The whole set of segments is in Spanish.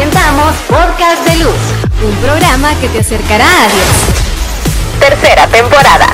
presentamos Podcast de Luz, un programa que te acercará a Dios. Tercera temporada.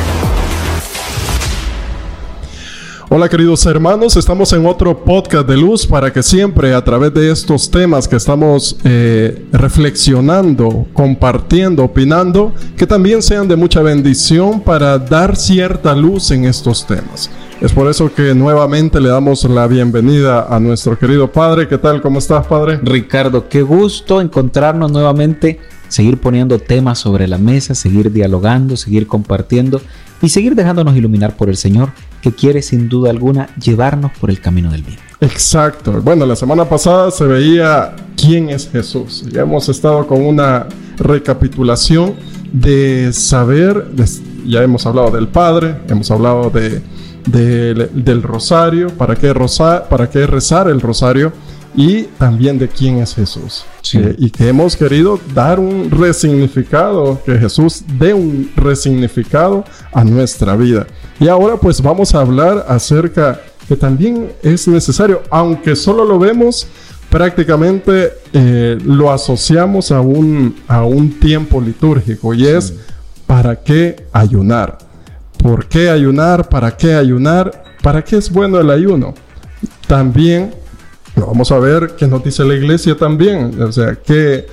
Hola queridos hermanos, estamos en otro podcast de luz para que siempre a través de estos temas que estamos eh, reflexionando, compartiendo, opinando, que también sean de mucha bendición para dar cierta luz en estos temas. Es por eso que nuevamente le damos la bienvenida a nuestro querido padre. ¿Qué tal? ¿Cómo estás, padre? Ricardo, qué gusto encontrarnos nuevamente, seguir poniendo temas sobre la mesa, seguir dialogando, seguir compartiendo y seguir dejándonos iluminar por el Señor, que quiere sin duda alguna llevarnos por el camino del bien. Exacto. Bueno, la semana pasada se veía quién es Jesús. Ya hemos estado con una recapitulación de saber, ya hemos hablado del Padre, hemos hablado de del rosario, para qué, para qué rezar el rosario y también de quién es Jesús. Eh, y que hemos querido dar un resignificado, que Jesús dé un resignificado a nuestra vida. Y ahora pues vamos a hablar acerca que también es necesario, aunque solo lo vemos, prácticamente eh, lo asociamos a un, a un tiempo litúrgico y es para qué ayunar. ¿Por qué ayunar? ¿Para qué ayunar? ¿Para qué es bueno el ayuno? También vamos a ver qué nos dice la iglesia también. O sea, que...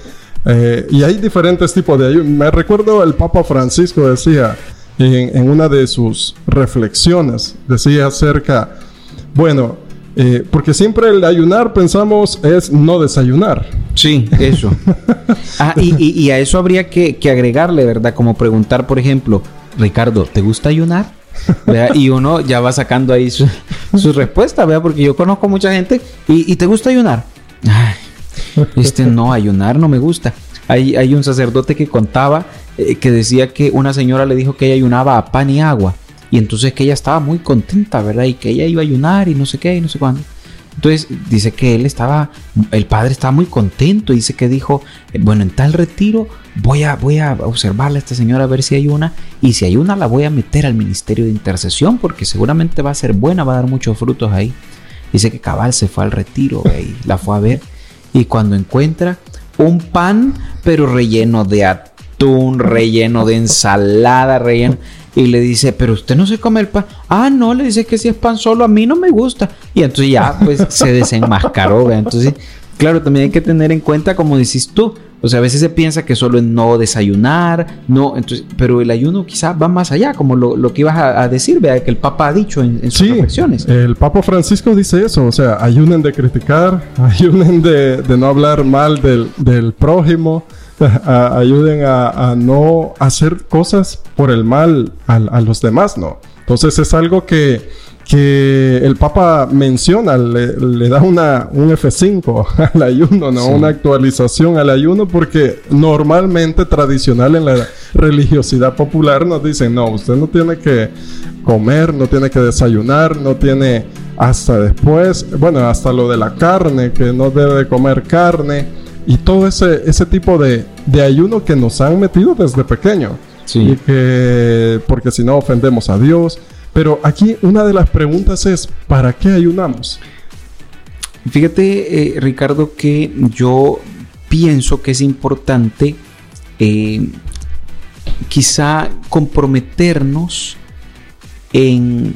Eh, y hay diferentes tipos de ayuno. Me recuerdo el Papa Francisco decía en, una de sus reflexiones, decía acerca, bueno, eh, porque siempre el ayunar pensamos es no desayunar. Sí, eso. ah, y, a eso habría que, que agregarle, ¿verdad? Como preguntar, por ejemplo, Ricardo, ¿te gusta ayunar? Y uno ya va sacando ahí su, respuesta, ¿vea? porque yo conozco mucha gente y, ¿te gusta ayunar? Ay, este no, ayunar no me gusta. Hay, hay un sacerdote que contaba eh, que decía que una señora le dijo que ella ayunaba a pan y agua y entonces que ella estaba muy contenta, ¿verdad? Y que ella iba a ayunar y no sé qué y no sé cuándo. Entonces dice que él estaba, el padre estaba muy contento, dice que dijo, bueno, en tal retiro voy a, voy a observarle a esta señora a ver si hay una, y si hay una la voy a meter al ministerio de intercesión, porque seguramente va a ser buena, va a dar muchos frutos ahí. Dice que cabal se fue al retiro y la fue a ver, y cuando encuentra un pan, pero relleno de atún, relleno de ensalada, relleno y le dice, pero usted no se come el pan. Ah, no, le dice que si es pan solo, a mí no me gusta. Y entonces ya, pues se desenmascaró. Entonces, claro, también hay que tener en cuenta, como decís tú, o sea, a veces se piensa que solo es no desayunar, no, entonces, pero el ayuno quizá va más allá, como lo, que ibas a, decir, vea, que el Papa ha dicho en, sus reflexiones. El Papa Francisco dice eso, o sea, ayunen de criticar, ayunen de, de no hablar mal del, del prójimo, ayuden a, no hacer cosas por el mal a, los demás, ¿no? Entonces es algo que, que el Papa menciona, le, da una, un F5 al ayuno, ¿no? Una actualización al ayuno, porque normalmente, tradicional en la religiosidad popular, nos dicen, no, usted no tiene que comer, no tiene que desayunar, no tiene hasta después, bueno, hasta lo de la carne, que no debe comer carne y todo ese, ese tipo de, ayuno que nos han metido desde pequeño. Sí. que, porque si no ofendemos a Dios. Pero aquí una de las preguntas es, ¿para qué ayunamos? Fíjate, eh, Ricardo, que yo pienso que es importante eh, quizá comprometernos en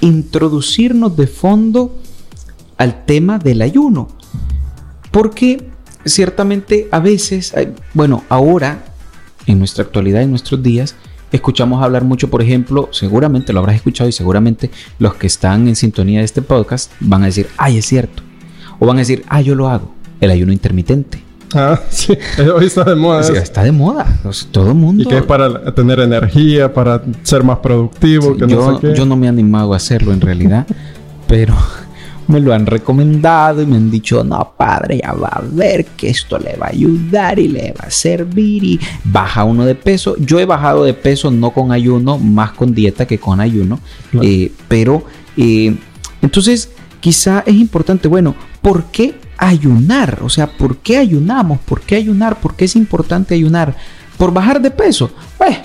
introducirnos de fondo al tema del ayuno. Porque ciertamente a veces, bueno, ahora, en nuestra actualidad, en nuestros días, escuchamos hablar mucho, por ejemplo, seguramente lo habrás escuchado y seguramente los que están en sintonía de este podcast van a decir, ay, es cierto. O van a decir, ah, yo lo hago, el ayuno intermitente. Ah, sí, hoy está de moda. Sí, está de moda. todo el mundo. Y que es para tener energía, para ser más productivo. que yo, no sé qué. yo no me he animado a hacerlo en realidad, pero me lo han recomendado y me han dicho, no, padre, ya va a ver que esto le va a ayudar y le va a servir y baja uno de peso. Yo he bajado de peso no con ayuno, más con dieta que con ayuno, eh, pero eh, entonces quizá es importante, bueno, ¿por qué ayunar? O sea, ¿por qué ayunamos? ¿Por qué ayunar? ¿Por qué es importante ayunar? ¿Por bajar de peso? Pues,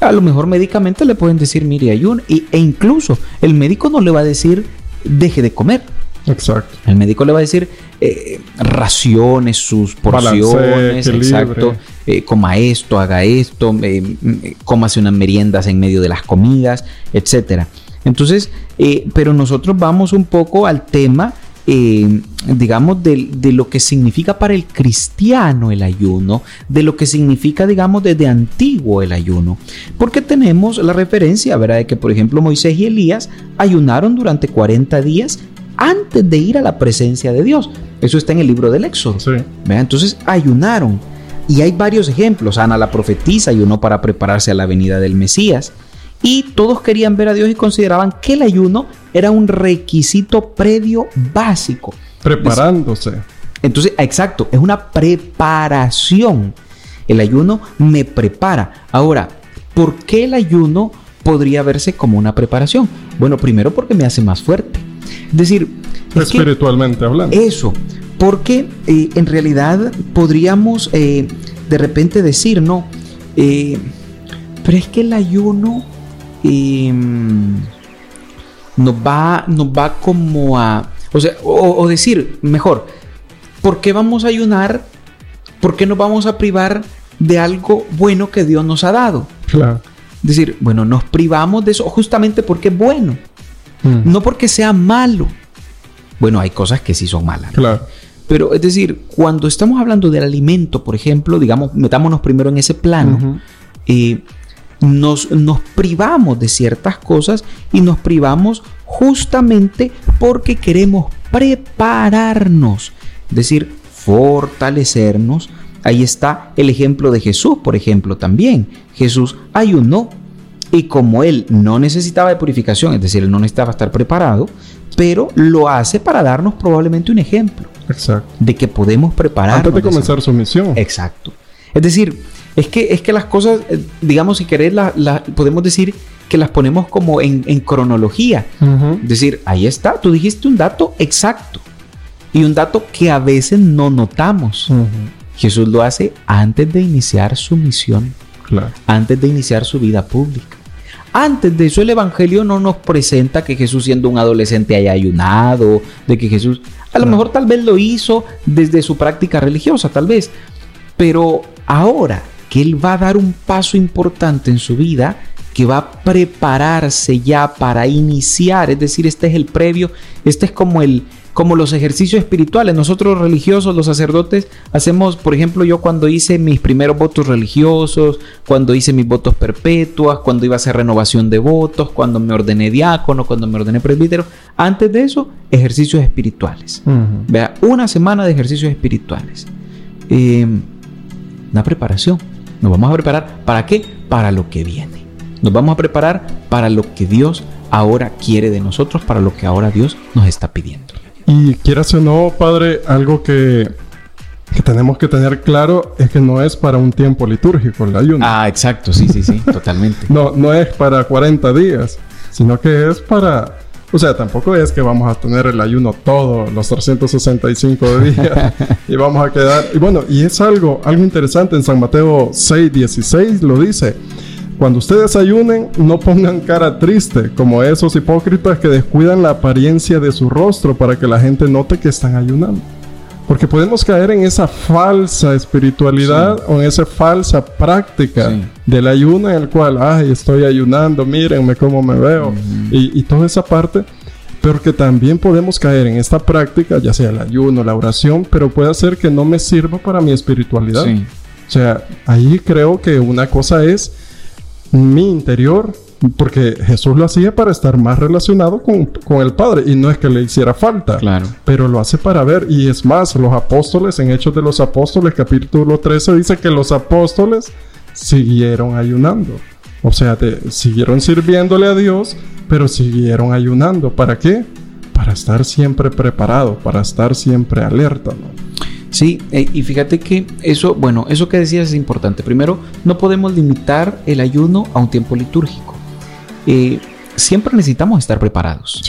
a lo mejor médicamente le pueden decir, mire, ayuno, e incluso el médico no le va a decir deje de comer. Exacto. El médico le va a decir eh, raciones, sus porciones, exacto. Eh, coma esto, haga esto, eh, cómase unas meriendas en medio de las comidas, etcétera. Entonces, eh, pero nosotros vamos un poco al tema eh, digamos, de, lo que significa para el cristiano el ayuno, de lo que significa, digamos, desde antiguo el ayuno. Porque tenemos la referencia, ¿verdad? De que, por ejemplo, Moisés y Elías ayunaron durante 40 días antes de ir a la presencia de Dios. Eso está en el libro del Éxodo. Entonces ayunaron. Y hay varios ejemplos. Ana la profetisa ayunó para prepararse a la venida del Mesías y todos querían ver a Dios y consideraban que el ayuno era un requisito previo básico. Preparándose. Entonces, exacto, es una preparación. El ayuno me prepara. Ahora, ¿por qué el ayuno podría verse como una preparación? Bueno, primero porque me hace más fuerte. Es decir, espiritualmente hablando. Eso, porque eh, en realidad podríamos eh, de repente decir, no, eh, pero es que el ayuno y mm, nos va, nos va como a, o sea, o, decir, mejor, ¿por qué vamos a ayunar? ¿Por qué nos vamos a privar de algo bueno que Dios nos ha dado? Claro. Es decir, bueno, nos privamos de eso justamente porque es bueno, mm. no porque sea malo. Bueno, hay cosas que sí son malas. Claro. Pero es decir, cuando estamos hablando del alimento, por ejemplo, digamos, metámonos primero en ese plano, eh, nos, nos privamos de ciertas cosas y nos privamos justamente porque queremos prepararnos, es decir, fortalecernos. Ahí está el ejemplo de Jesús, por ejemplo, también. Jesús ayunó y como él no necesitaba de purificación, es decir, él no necesitaba estar preparado, pero lo hace para darnos probablemente un ejemplo Exacto. de que podemos prepararnos. Antes de comenzar su misión. Exacto. Es decir, es que, es que las cosas, eh, digamos, si querés, la, podemos decir que las ponemos como en, cronología. Es decir, ahí está, tú dijiste un dato exacto y un dato que a veces no notamos. Jesús lo hace antes de iniciar su misión, antes de iniciar su vida pública. Antes de eso el Evangelio no nos presenta que Jesús siendo un adolescente haya ayunado, de que Jesús, a lo mejor tal vez lo hizo desde su práctica religiosa, tal vez, pero ahora que Él va a dar un paso importante en su vida, que va a prepararse ya para iniciar, es decir, este es el previo, este es como el como los ejercicios espirituales. Nosotros religiosos, los sacerdotes, hacemos, por ejemplo, yo cuando hice mis primeros votos religiosos, cuando hice mis votos perpetuas, cuando iba a hacer renovación de votos, cuando me ordené diácono, cuando me ordené presbítero, antes de eso, ejercicios espirituales. Vea, una semana de ejercicios espirituales. Eh, una preparación. Nos vamos a preparar para qué? Para lo que viene. Nos vamos a preparar para lo que Dios ahora quiere de nosotros, para lo que ahora Dios nos está pidiendo. Y quieras o no, Padre, algo que, que tenemos que tener claro es que no es para un tiempo litúrgico el ayuno. Ah, exacto, sí, sí, sí, totalmente. No, no es para 40 días, sino que es para o sea, tampoco es que vamos a tener el ayuno todos los 365 días y vamos a quedar. Y bueno, y es algo, algo interesante en San Mateo 6, 16 lo dice. Cuando ustedes ayunen, no pongan cara triste, como esos hipócritas que descuidan la apariencia de su rostro para que la gente note que están ayunando. Porque podemos caer en esa falsa espiritualidad o en esa falsa práctica del ayuno en el cual, ay, estoy ayunando, mírenme cómo me veo. y, toda esa parte. Pero que también podemos caer en esta práctica, ya sea el ayuno, la oración, pero puede ser que no me sirva para mi espiritualidad. O sea, ahí creo que una cosa es mi interior porque Jesús lo hacía para estar más relacionado con, el Padre y no es que le hiciera falta, claro. pero lo hace para ver y es más, los apóstoles en Hechos de los Apóstoles capítulo 13 dice que los apóstoles siguieron ayunando, o sea, siguieron sirviéndole a Dios, pero siguieron ayunando, ¿para qué? Para estar siempre preparado, para estar siempre alerta, Sí, eh, y fíjate que eso, bueno, eso que decías es importante. Primero, no podemos limitar el ayuno a un tiempo litúrgico. Eh, siempre necesitamos estar preparados.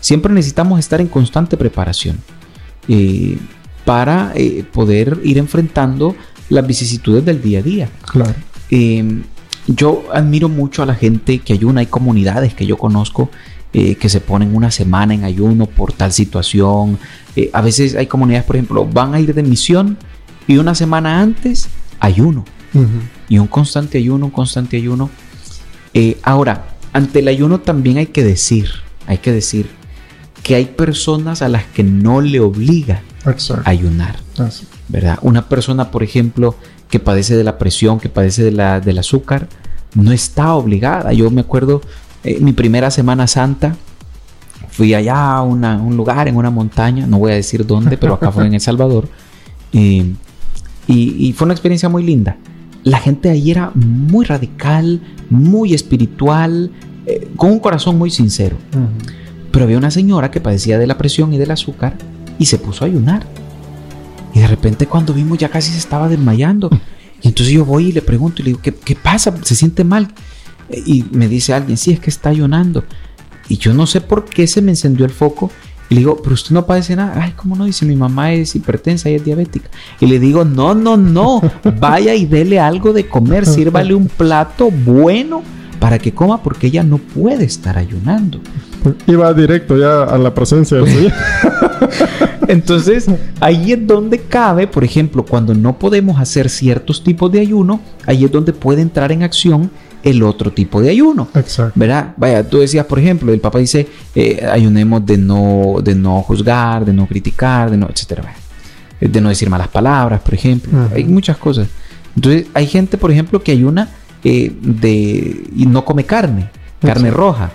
Siempre necesitamos estar en constante preparación eh, para eh, poder ir enfrentando las vicisitudes del día a día. Claro. yo admiro mucho a la gente que ayuna. Hay comunidades que yo conozco eh, que se ponen una semana en ayuno por tal situación. Eh, a veces hay comunidades, por ejemplo, van a ir de misión y una semana antes ayuno. Y un constante ayuno, un constante ayuno. Eh, ahora, ante el ayuno también hay que decir, hay que decir que hay personas a las que no le obliga a ayunar. ¿Verdad? Una persona, por ejemplo, que padece de la presión, que padece de la, del azúcar, no está obligada. Yo me acuerdo, eh, mi primera Semana Santa, fui allá a un lugar en una montaña, no voy a decir dónde, pero acá fue en El Salvador, y, fue una experiencia muy linda. La gente ahí era muy radical, muy espiritual, eh, con un corazón muy sincero. Pero había una señora que padecía de la presión y del azúcar y se puso a ayunar. Y de repente cuando vimos ya casi se estaba desmayando. Y entonces yo voy y le pregunto y le digo, ¿qué, qué pasa? ¿Se siente mal? Y me dice alguien, sí, es que está ayunando. Y yo no sé por qué se me encendió el foco. Y le digo, pero usted no padece nada. Ay, ¿cómo no? Dice, mi mamá es hipertensa y es diabética. Y le digo, no, no, no. Vaya y dele algo de comer. Sírvale un plato bueno para que coma porque ella no puede estar ayunando. Iba directo ya a la presencia del Señor. Entonces, ahí es donde cabe, por ejemplo, cuando no podemos hacer ciertos tipos de ayuno, ahí es donde puede entrar en acción el otro tipo de ayuno. Exacto. ¿Verdad? Vaya, tú decías, por ejemplo, el Papa dice, eh, ayunemos de no, de no juzgar, de no criticar, de no, etcétera. De no decir malas palabras, por ejemplo. Hay muchas cosas. Entonces, hay gente, por ejemplo, que ayuna eh, de, y no come carne, carne roja,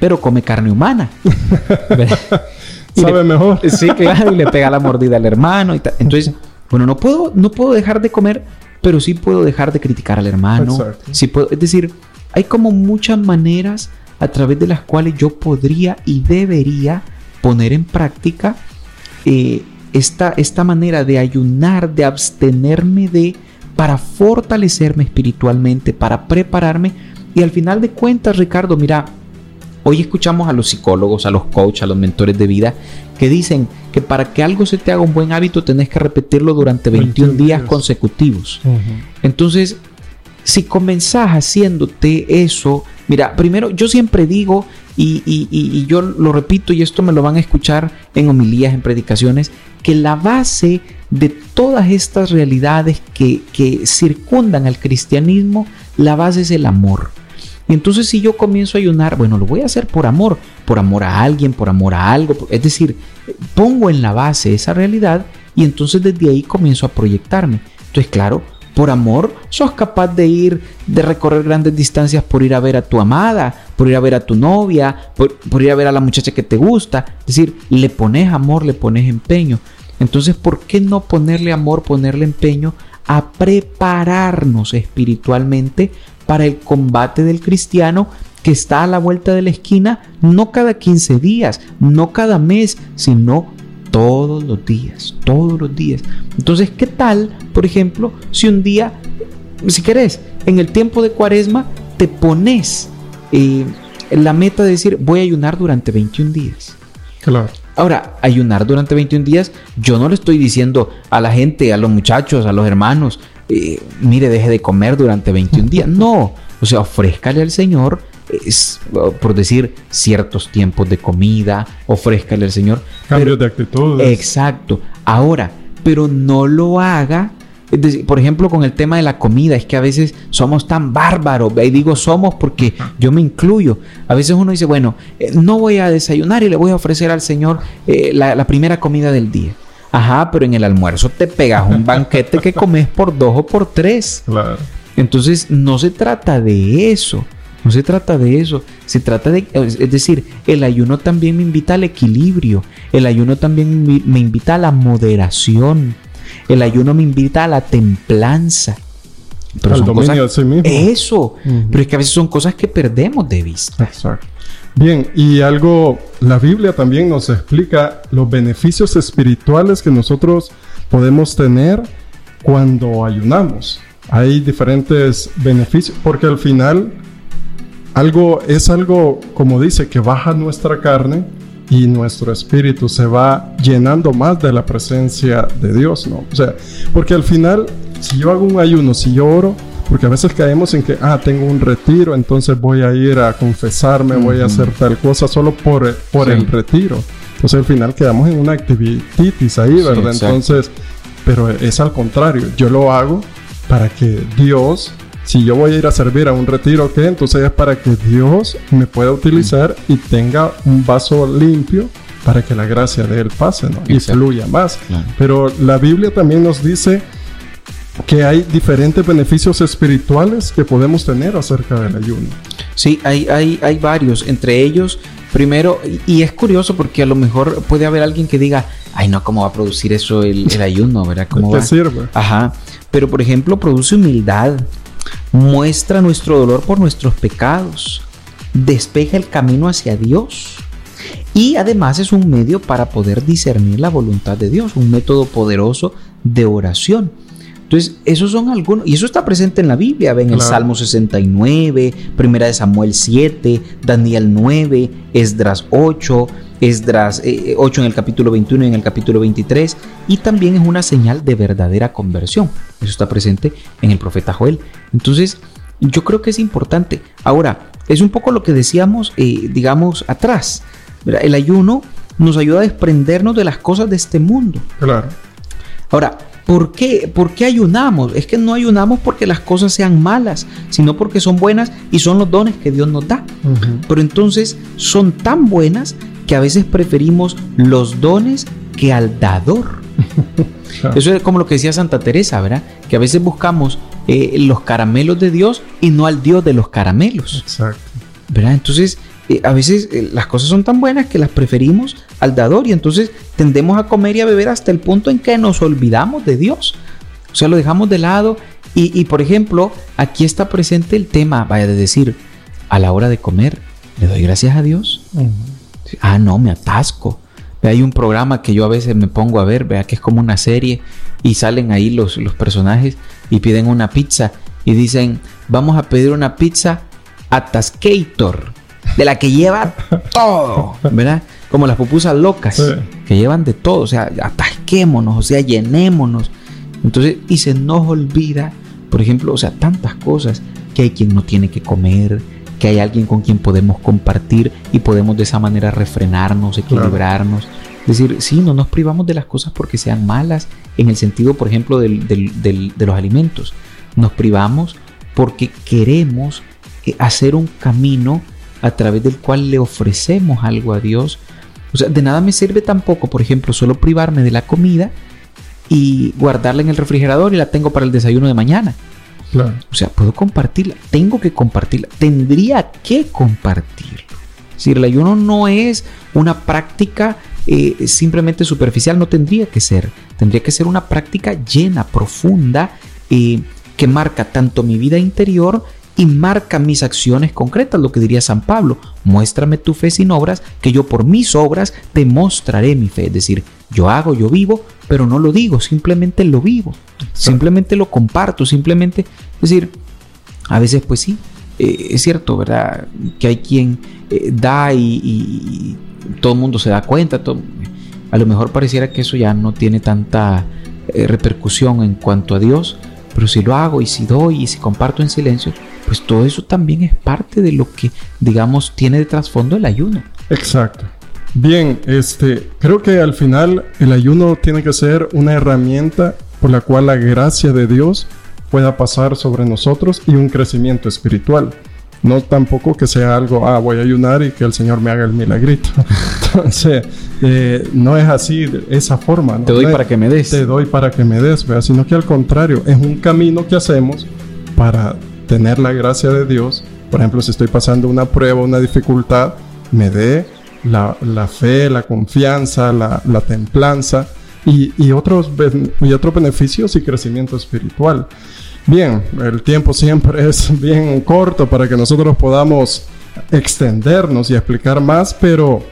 pero come carne humana. Sabe mejor. Sí, claro, y le pega la mordida al hermano. Y Entonces, bueno, no puedo, no puedo dejar de comer, pero sí puedo dejar de criticar al hermano. Sí puedo, es decir, hay como muchas maneras a través de las cuales yo podría y debería poner en práctica eh, esta, esta manera de ayunar, de abstenerme de, para fortalecerme espiritualmente, para prepararme. Y al final de cuentas, Ricardo, mira, Hoy escuchamos a los psicólogos, a los coaches, a los mentores de vida que dicen que para que algo se te haga un buen hábito tenés que repetirlo durante 21, días, consecutivos. Entonces, si comenzás haciéndote eso, mira, primero yo siempre digo, y, yo lo repito, y esto me lo van a escuchar en homilías, en predicaciones, que la base de todas estas realidades que, que circundan al cristianismo, la base es el amor. Y entonces si yo comienzo a ayunar, bueno, lo voy a hacer por amor, por amor a alguien, por amor a algo. Es decir, pongo en la base esa realidad y entonces desde ahí comienzo a proyectarme. Entonces, claro, por amor, sos capaz de ir, de recorrer grandes distancias por ir a ver a tu amada, por ir a ver a tu novia, por, por ir a ver a la muchacha que te gusta. Es decir, le pones amor, le pones empeño. Entonces, ¿por qué no ponerle amor, ponerle empeño a prepararnos espiritualmente para el combate del cristiano que está a la vuelta de la esquina, no cada 15 días, no cada mes, sino todos los días, todos los días. Entonces, ¿qué tal, por ejemplo, si un día, si querés, en el tiempo de cuaresma, te pones eh, la meta de decir, voy a ayunar durante 21 días? Claro. Ahora, ayunar durante 21 días, yo no le estoy diciendo a la gente, a los muchachos, a los hermanos, eh, mire, deje de comer durante 21 días. No, o sea, ofrézcale al Señor, es, por decir, ciertos tiempos de comida, ofrézcale al Señor. Cambios de actitud. Exacto. Ahora, pero no lo haga. por ejemplo, con el tema de la comida, es que a veces somos tan bárbaros, y digo somos porque yo me incluyo. A veces uno dice, bueno, eh, no voy a desayunar y le voy a ofrecer al Señor eh, la primera comida del día. Ajá, pero en el almuerzo te pegas un banquete que comes por dos o por tres. Claro. Entonces, no se trata de eso. No se trata de eso. Se trata de, es decir, el ayuno también me invita al equilibrio. El ayuno también me invita a la moderación. El ayuno me invita a la templanza. Pero al dominio de sí mismo. Eso. Pero es que a veces son cosas que perdemos de vista. Exacto. Bien, y algo, la Biblia también nos explica los beneficios espirituales que nosotros podemos tener cuando ayunamos. Hay diferentes beneficios, porque al final algo es algo, como dice, que baja nuestra carne y nuestro espíritu se va llenando más de la presencia de Dios, ¿no? O sea, porque al final, si yo hago un ayuno, si yo oro, Porque a veces caemos en que, ah, tengo un retiro, entonces voy a ir a confesarme, voy a hacer tal cosa solo por, por el retiro. Entonces al final quedamos en una activitis ahí, ¿verdad? entonces, pero es al contrario, yo lo hago para que Dios si yo voy a ir a servir a un retiro, ¿qué? Entonces es para que Dios me pueda utilizar y tenga un vaso limpio para que la gracia de Él pase, ¿no? Y fluya más. Pero la Biblia también nos dice que hay diferentes beneficios espirituales que podemos tener acerca del ayuno. Sí, hay, hay, hay varios. Entre ellos, primero, y es curioso porque a lo mejor puede haber alguien que diga, ay no, ¿cómo va a producir eso el, ayuno? ¿Verdad? ¿Cómo ¿Qué sirve? Ajá. Pero por ejemplo, produce humildad, muestra nuestro dolor por nuestros pecados, despeja el camino hacia Dios. Y además es un medio para poder discernir la voluntad de Dios, un método poderoso de oración. Entonces, esos son algunos, y eso está presente en la Biblia, ven el Salmo 69, Primera de Samuel 7, Daniel 9, Esdras 8, Esdras 8 eh, en el capítulo 21 y en el capítulo 23, y también es una señal de verdadera conversión. Eso está presente en el profeta Joel. Entonces, yo creo que es importante. Ahora, es un poco lo que decíamos, eh, digamos, atrás. El ayuno nos ayuda a desprendernos de las cosas de este mundo. Claro. Ahora, ¿Por qué? ¿Por qué ayunamos? Es que no ayunamos porque las cosas sean malas, sino porque son buenas y son los dones que Dios nos da. Pero entonces son tan buenas que a veces preferimos los dones que al dador. Eso es como lo que decía Santa Teresa, ¿verdad? Que a veces buscamos eh, los caramelos de Dios y no al Dios de los caramelos. Exacto. ¿Verdad? Entonces, eh, a veces eh, las cosas son tan buenas que las preferimos al dador y entonces tendemos a comer y a beber hasta el punto en que nos olvidamos de Dios. O sea, lo dejamos de lado y, por ejemplo, aquí está presente el tema, vaya de decir, a la hora de comer, ¿le doy gracias a Dios? Ah, no, me atasco. Hay un programa que yo a veces me pongo a ver, vea que es como una serie y salen ahí los, los personajes y piden una pizza y dicen, vamos a pedir una pizza atascator de la que lleva todo, ¿verdad? Como las pupusas locas, que llevan de todo, o sea, atasquémonos, o sea, llenémonos. Entonces, y se nos olvida, por ejemplo, o sea, tantas cosas, que hay quien no tiene que comer, que hay alguien con quien podemos compartir y podemos de esa manera refrenarnos, equilibrarnos. Es decir, sí, no nos privamos de las cosas porque sean malas, en el sentido, por ejemplo, de los alimentos. Nos privamos porque queremos eh, hacer un camino a través del cual le ofrecemos algo a Dios. O sea, de nada me sirve tampoco, por ejemplo, solo privarme de la comida y guardarla en el refrigerador y la tengo para el desayuno de mañana. O sea, puedo compartirla, tengo que compartirla, tendría que compartirlo. Es decir, el ayuno no es una práctica eh, simplemente superficial, no tendría que ser. Tendría que ser una práctica llena, profunda, eh, que marca tanto mi vida interior y marca mis acciones concretas, lo que diría San Pablo, muéstrame tu fe sin obras, que yo por mis obras te mostraré mi fe. Es decir, yo hago, yo vivo, pero no lo digo, simplemente lo vivo, simplemente lo comparto, simplemente, es decir, a veces pues sí, eh, es cierto, ¿verdad? Que hay quien eh, da y, todo el mundo se da cuenta, a lo mejor pareciera que eso ya no tiene tanta eh, repercusión en cuanto a Dios, pero si lo hago y si doy y si comparto en silencio, pues todo eso también es parte de lo que, digamos, tiene de trasfondo el ayuno. Exacto. Bien, este, creo que al final el ayuno tiene que ser una herramienta por la cual la gracia de Dios pueda pasar sobre nosotros y un crecimiento espiritual. No tampoco que sea algo, ah, voy a ayunar y que el Señor me haga el milagrito. Entonces, eh, no es así, de esa forma. ¿no? Te doy para que me des. Te doy para que me des, sino que al contrario, es un camino que hacemos para tener la gracia de Dios, por ejemplo, si estoy pasando una prueba, una dificultad, me dé la, fe, la confianza, la, templanza y, otros, y otros beneficios y crecimiento espiritual. Bien, el tiempo siempre es bien corto para que nosotros podamos extendernos y explicar más, pero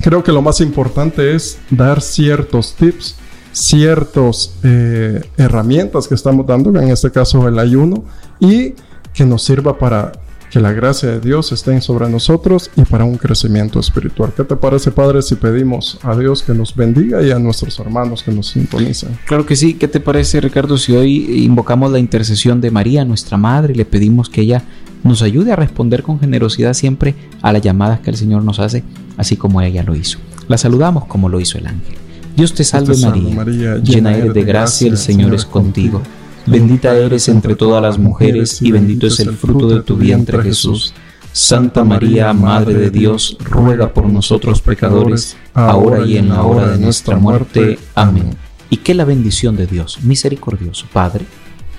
creo que lo más importante es dar ciertos tips, ciertas eh, herramientas que estamos dando, en este caso el ayuno, y que nos sirva para que la gracia de Dios esté sobre nosotros y para un crecimiento espiritual. ¿Qué te parece, Padre, si pedimos a Dios que nos bendiga y a nuestros hermanos que nos sintonizan? Claro que sí. ¿Qué te parece, Ricardo, si hoy invocamos la intercesión de María, nuestra Madre, y le pedimos que ella nos ayude a responder con generosidad siempre a las llamadas que el Señor nos hace, así como ella lo hizo? La saludamos como lo hizo el ángel. Dios te salve, María, llena eres de gracia, el Señor es contigo. Bendita eres entre todas las mujeres y bendito es el fruto de tu vientre Jesús. Santa María, Madre de Dios, ruega por nosotros pecadores, ahora y en la hora de nuestra muerte. Amén. Y que la bendición de Dios, misericordioso, Padre,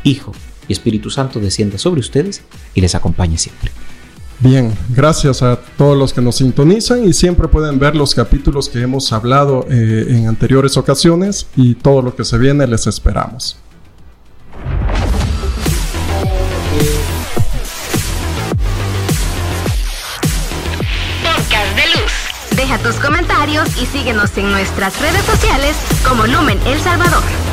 Hijo y Espíritu Santo descienda sobre ustedes y les acompañe siempre. Bien, gracias a todos los que nos sintonizan y siempre pueden ver los capítulos que hemos hablado eh, en anteriores ocasiones y todo lo que se viene les esperamos. Deja tus comentarios y síguenos en nuestras redes sociales como Lumen El Salvador.